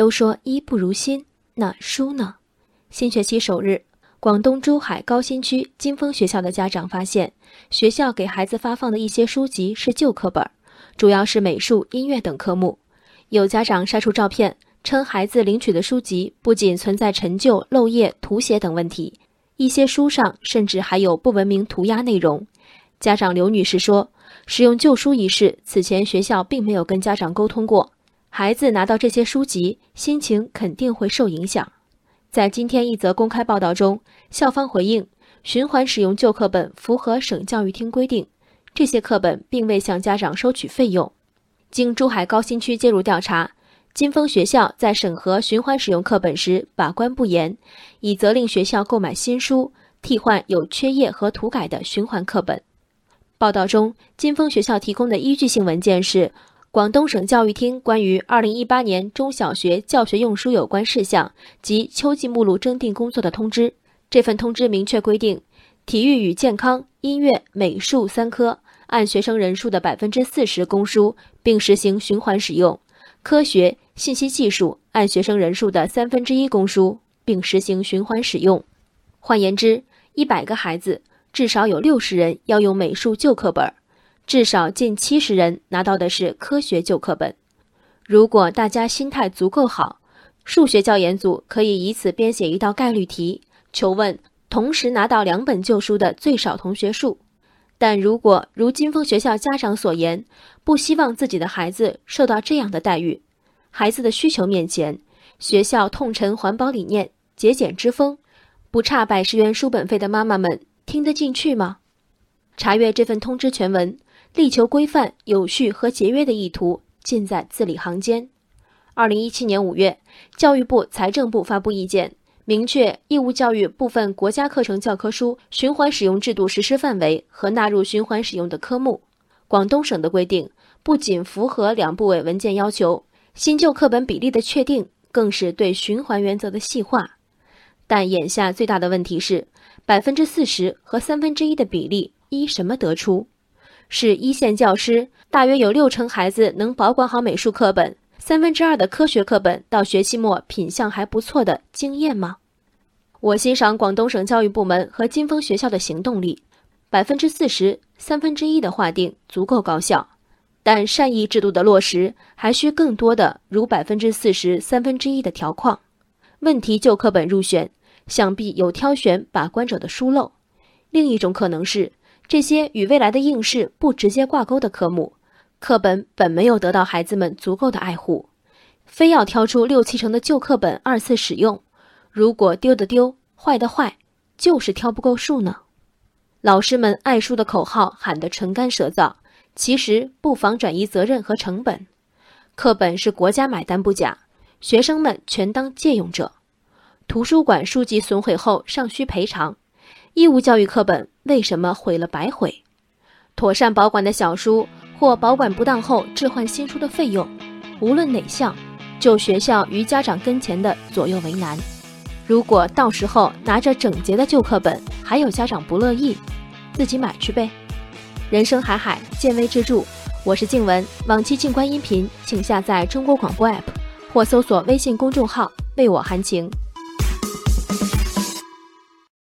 都说衣不如新，那书呢？新学期首日，广东珠海高新区金峰学校的家长发现，学校给孩子发放的一些书籍是旧课本，主要是美术、音乐等科目。有家长晒出照片，称孩子领取的书籍不仅存在陈旧、漏页、涂写等问题，一些书上甚至还有不文明涂鸦内容。家长刘女士说：“使用旧书一事，此前学校并没有跟家长沟通过。孩子拿到这些书籍，心情肯定会受影响。”在今天一则公开报道中，校方回应：循环使用旧课本符合省教育厅规定，这些课本并未向家长收取费用。经珠海高新区介入调查，金峰学校在审核循环使用课本时把关不严，已责令学校购买新书，替换有缺页和涂改的循环课本。报道中，金峰学校提供的依据性文件是广东省教育厅关于二零一八年中小学教学用书有关事项及秋季目录征订工作的通知。这份通知明确规定，体育与健康、音乐、美术三科按学生人数的百分之四十供书，并实行循环使用；科学、信息技术按学生人数的三分之一供书，并实行循环使用。换言之，一百个孩子。至少有六十人要用美术旧课本，至少近七十人拿到的是科学旧课本。如果大家心态足够好，数学教研组可以以此编写一道概率题，求问同时拿到两本旧书的最少同学数。但如果如金峰学校家长所言，不希望自己的孩子受到这样的待遇，孩子的需求面前，学校痛陈环保理念、节俭之风，不差百十元书本费的妈妈们。听得进去吗？查阅这份通知全文，力求规范、有序和节约的意图尽在字里行间。二零一七年五月，教育部、财政部发布意见，明确义务教育部分国家课程教科书循环使用制度实施范围和纳入循环使用的科目。广东省的规定不仅符合两部委文件要求，新旧课本比例的确定更是对循环原则的细化。但眼下最大的问题是。百分之四十和三分之一的比例依什么得出？是一线教师大约有六成孩子能保管好美术课本，三分之二的科学课本到学期末品相还不错的经验吗？我欣赏广东省教育部门和金峰学校的行动力，百分之四十、三分之一的划定足够高效，但善意制度的落实还需更多的如百分之四十、三分之一的条框。问题旧课本入选。想必有挑选把关者的疏漏。另一种可能是，这些与未来的应试不直接挂钩的科目，课本本没有得到孩子们足够的爱护，非要挑出六七成的旧课本二次使用。如果丢的丢，坏的坏，就是挑不够数呢？老师们爱书的口号喊得唇干舌燥，其实不妨转移责任和成本。课本是国家买单不假，学生们全当借用者。图书馆书籍损毁后尚需赔偿，义务教育课本为什么毁了白毁？妥善保管的小书或保管不当后置换新书的费用，无论哪项，就学校与家长跟前的左右为难。如果到时候拿着整洁的旧课本，还有家长不乐意，自己买去呗。人生海海，见微知著。我是静文，往期静观音频，请下载中国广播 app 或搜索微信公众号为我含情。